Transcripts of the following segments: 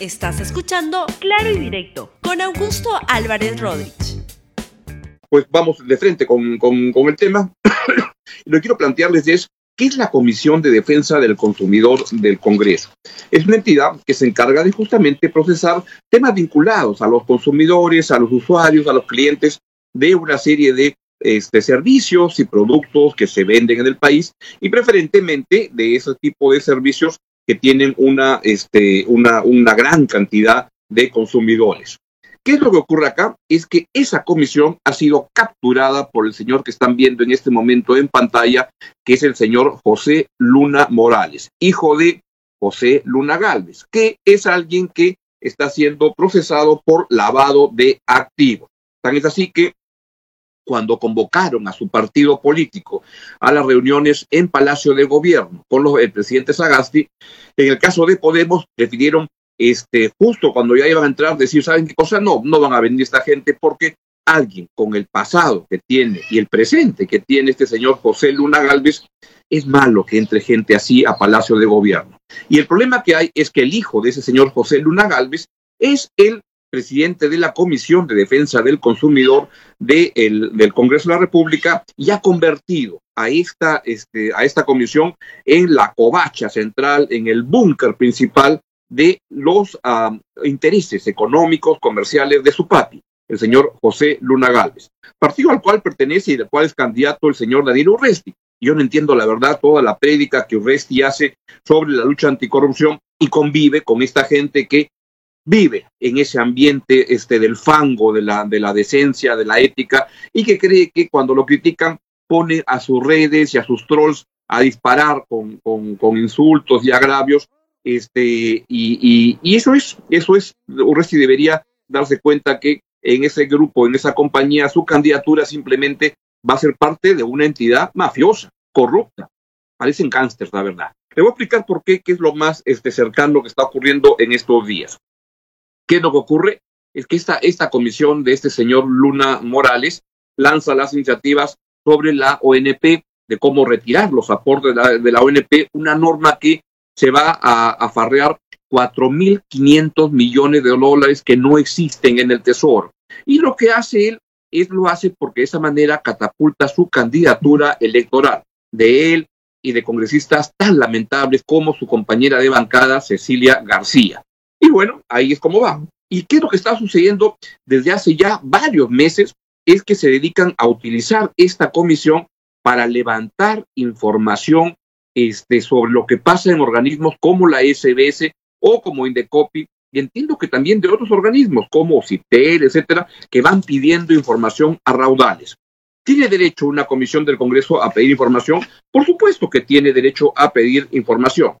Estás escuchando Claro y Directo con Augusto Álvarez Rodríguez. Pues vamos de frente con, con, el tema. Lo que quiero plantearles es ¿Qué es la Comisión de Defensa del Consumidor del Congreso? Es una entidad que se encarga de justamente procesar temas vinculados a los consumidores, a los usuarios, a los clientes de una serie de este, servicios y productos que se venden en el país y preferentemente de ese tipo de servicios que tienen una, este, una, una gran cantidad de consumidores. ¿Qué es lo que ocurre acá? Es que esa comisión ha sido capturada por el señor que están viendo en este momento en pantalla, que es el señor José Luna Morales, hijo de José Luna Galvez, que es alguien que está siendo procesado por lavado de activos. Tan es así que cuando convocaron a su partido político a las reuniones en Palacio de Gobierno con los, el presidente Sagasti, en el caso de Podemos decidieron este, justo cuando ya iban a entrar, decir, ¿saben qué cosa? No, no van a venir esta gente porque alguien con el pasado que tiene y el presente que tiene este señor José Luna Galvez, es malo que entre gente así a Palacio de Gobierno. Y el problema que hay es que el hijo de ese señor José Luna Galvez es el presidente de la Comisión de Defensa del Consumidor del Congreso de la República y ha convertido a esta, este, a esta comisión en la covacha central, en el búnker principal de los intereses económicos, comerciales de su papi, el señor José Luna Gálvez, partido al cual pertenece y del cual es candidato el señor Daniel Urresti. Yo no entiendo la verdad toda la prédica que Urresti hace sobre la lucha anticorrupción y convive con esta gente que vive en ese ambiente este, del fango, de la, de la decencia, de la ética, y que cree que cuando lo critican pone a sus redes y a sus trolls a disparar con, con, insultos y agravios, este, y, y, y, eso es, eso es, Urresti debería darse cuenta que en ese grupo, en esa compañía, su candidatura simplemente va a ser parte de una entidad mafiosa, corrupta. Parecen cánceres, la verdad. Le voy a explicar por qué, qué es lo más este, cercano que está ocurriendo en estos días. ¿Qué es lo que ocurre? Es que esta, esta comisión de este señor Luna Morales lanza las iniciativas sobre la ONP, de cómo retirar los aportes de la, ONP, una norma que se va a, a farrear 4.500 millones de dólares que no existen en el Tesoro. Y lo que hace él es lo hace porque de esa manera catapulta su candidatura electoral de él y de congresistas tan lamentables como su compañera de bancada Cecilia García. Y bueno, ahí es como va. ¿Y qué es lo que está sucediendo desde hace ya varios meses? Es que se dedican a utilizar esta comisión para levantar información este, sobre lo que pasa en organismos como la SBS o como Indecopi, y entiendo que también de otros organismos como CITER, etcétera, que van pidiendo información a raudales. ¿Tiene derecho una comisión del Congreso a pedir información? Por supuesto que tiene derecho a pedir información.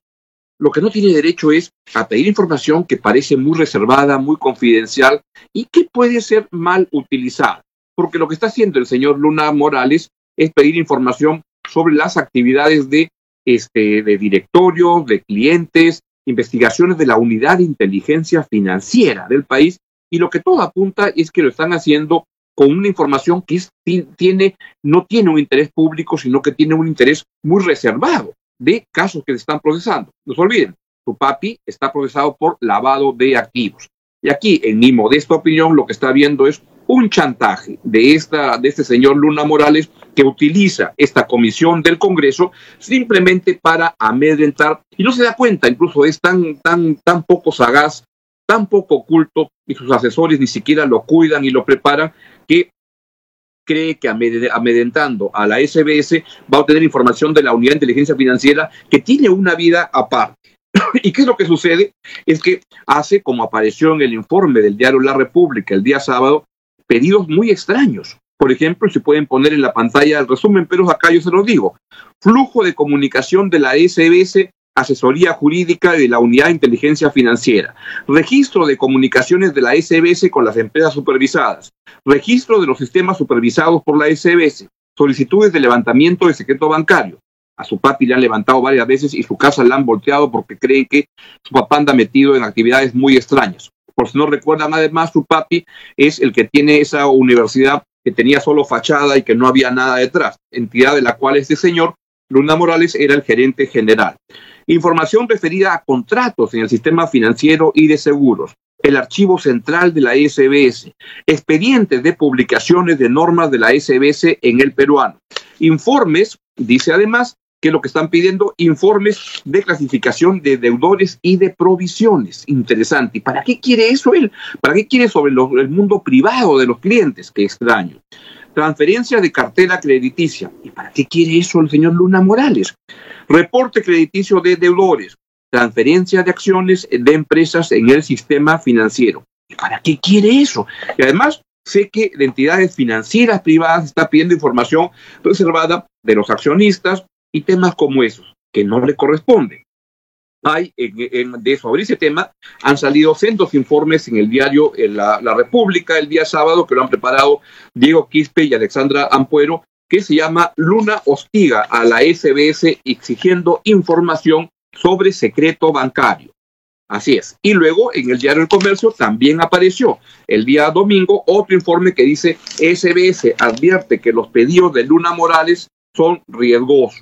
Lo que no tiene derecho es a pedir información que parece muy reservada, muy confidencial y que puede ser mal utilizada. Porque lo que está haciendo el señor Luna Morales es pedir información sobre las actividades de, este, de directorio, de clientes, investigaciones de la unidad de inteligencia financiera del país y lo que todo apunta es que lo están haciendo con una información que es, tiene, no tiene un interés público, sino que tiene un interés muy reservado de casos que se están procesando. No se olviden, su papi está procesado por lavado de activos. Y aquí, en mi modesta opinión, lo que está viendo es un chantaje de, esta, de este señor Luna Morales que utiliza esta comisión del Congreso simplemente para amedrentar y no se da cuenta, incluso es tan, tan, tan poco sagaz, tan poco oculto y sus asesores ni siquiera lo cuidan y lo preparan que cree que amedrentando a la SBS va a obtener información de la Unidad de Inteligencia Financiera que tiene una vida aparte. ¿Y qué es lo que sucede? Es que hace, como apareció en el informe del diario La República el día sábado, pedidos muy extraños. Por ejemplo, se pueden poner en la pantalla el resumen, pero acá yo se los digo. Flujo de comunicación de la SBS asesoría jurídica de la Unidad de Inteligencia Financiera, registro de comunicaciones de la SBS con las empresas supervisadas, registro de los sistemas supervisados por la SBS, solicitudes de levantamiento de secreto bancario. A su papi le han levantado varias veces y su casa la han volteado porque creen que su papá anda metido en actividades muy extrañas. Por si no recuerdan, además, su papi es el que tiene esa universidad que tenía solo fachada y que no había nada detrás, entidad de la cual este señor, Luna Morales, era el gerente general. Información referida a contratos en el sistema financiero y de seguros, el archivo central de la SBS, expedientes de publicaciones de normas de la SBS en el peruano, informes, dice además, que lo que están pidiendo informes de clasificación de deudores y de provisiones. Interesante. ¿Y para qué quiere eso él? ¿Para qué quiere sobre el mundo privado de los clientes? Qué extraño. Transferencia de cartera crediticia. ¿Y para qué quiere eso el señor Luna Morales? Reporte crediticio de deudores transferencia de acciones de empresas en el sistema financiero. ¿Y para qué quiere eso? Y además, sé que de entidades financieras privadas está pidiendo información reservada de los accionistas y temas como esos, que no le corresponden. Hay, en, de sobre ese tema, han salido cientos informes en el diario la, la, República el día sábado, que lo han preparado Diego Quispe y Alexandra Ampuero, que se llama Luna hostiga a la SBS exigiendo información sobre secreto bancario. Así es. Y luego en el diario El Comercio también apareció el día domingo otro informe que dice SBS advierte que los pedidos de Luna Morales son riesgosos.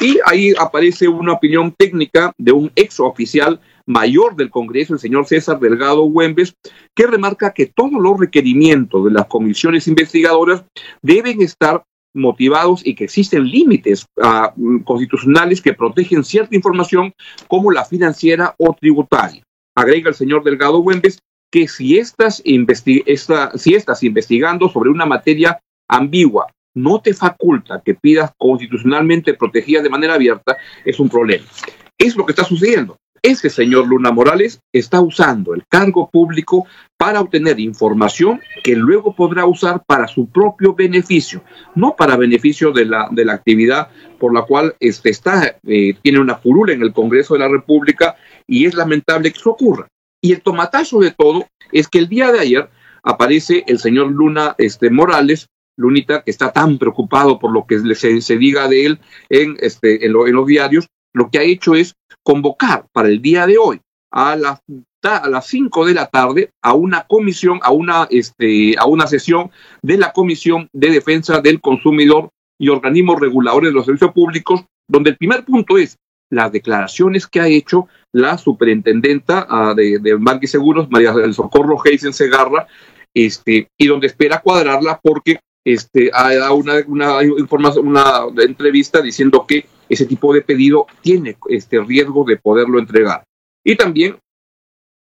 Y ahí aparece una opinión técnica de un ex oficial mayor del Congreso, el señor César Delgado Güembes, que remarca que todos los requerimientos de las comisiones investigadoras deben estar motivados y que existen límites ah, constitucionales que protegen cierta información como la financiera o tributaria. Agrega el señor Delgado Güembes que si estás, si estás investigando sobre una materia ambigua no te faculta que pidas constitucionalmente protegida de manera abierta, es un problema. Es lo que está sucediendo. Ese señor Luna Morales está usando el cargo público para obtener información que luego podrá usar para su propio beneficio, no para beneficio de la, de la actividad por la cual este está, eh, tiene una furula en el Congreso de la República y es lamentable que eso ocurra. Y el tomatazo de todo es que el día de ayer aparece el señor Luna este, Morales, Lunita, que está tan preocupado por lo que se, diga de él en, este, en los diarios, lo que ha hecho es convocar para el día de hoy a las a las 5 de la tarde a una comisión, a una, este, a una sesión de la Comisión de Defensa del Consumidor y organismos reguladores de los servicios públicos, donde el primer punto es las declaraciones que ha hecho la superintendenta uh, de, de Banque y Seguros, María del Socorro Heisen Segarra, este, y donde espera cuadrarla porque este, ha dado una, una, información, una entrevista diciendo que ese tipo de pedido tiene este riesgo de poderlo entregar. Y también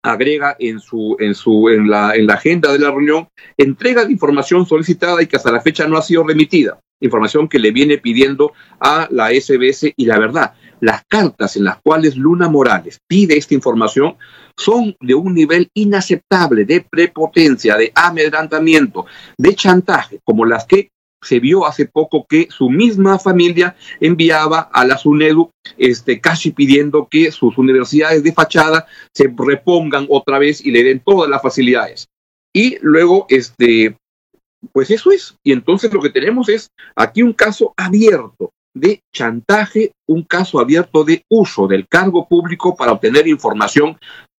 agrega en su en su en la en la agenda de la reunión entrega de información solicitada y que hasta la fecha no ha sido remitida información que le viene pidiendo a la SBS y la verdad las cartas en las cuales Luna Morales pide esta información son de un nivel inaceptable de prepotencia, de amedrantamiento, de chantaje, como las que se vio hace poco que su misma familia enviaba a la SUNEDU este, casi pidiendo que sus universidades de fachada se repongan otra vez y le den todas las facilidades. Y luego, este, pues eso es. Y entonces lo que tenemos es aquí un caso abierto de chantaje, un caso abierto de uso del cargo público para obtener información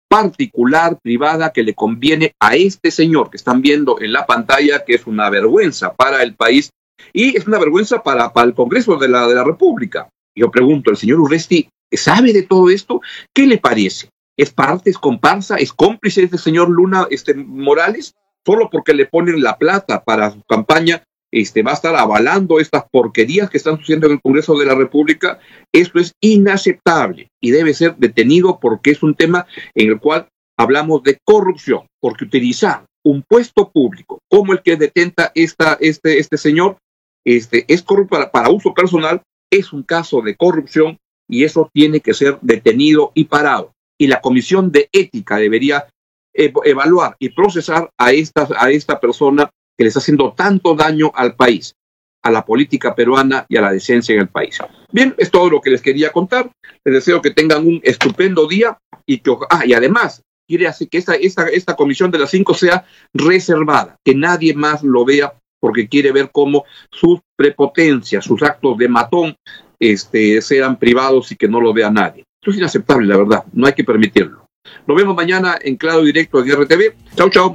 particular, privada, que le conviene a este señor que están viendo en la pantalla, que es una vergüenza para el país y es una vergüenza para, para el Congreso de la, de la República. Yo pregunto, ¿el señor Urresti sabe de todo esto? ¿Qué le parece? ¿Es parte, es comparsa, es cómplice de este señor Luna este, Morales? Solo porque le ponen la plata para su campaña, este, va a estar avalando estas porquerías que están sucediendo en el Congreso de la República. Esto es inaceptable y debe ser detenido porque es un tema en el cual hablamos de corrupción, porque utilizar un puesto público como el que detenta esta, este, este señor este, es corrupto para, uso personal, es un caso de corrupción y eso tiene que ser detenido y parado. Y la Comisión de Ética debería evaluar y procesar a esta, a esta persona que le está haciendo tanto daño al país, a la política peruana y a la decencia en el país. Bien, es todo lo que les quería contar. Les deseo que tengan un estupendo día y que, ah, y además, quiere hacer que esta, esta, esta comisión de las cinco sea reservada, que nadie más lo vea porque quiere ver cómo sus prepotencias, sus actos de matón, este, sean privados y que no lo vea nadie. Esto es inaceptable, la verdad, no hay que permitirlo. Nos vemos mañana en Claro Directo en RTV. Chau, chau.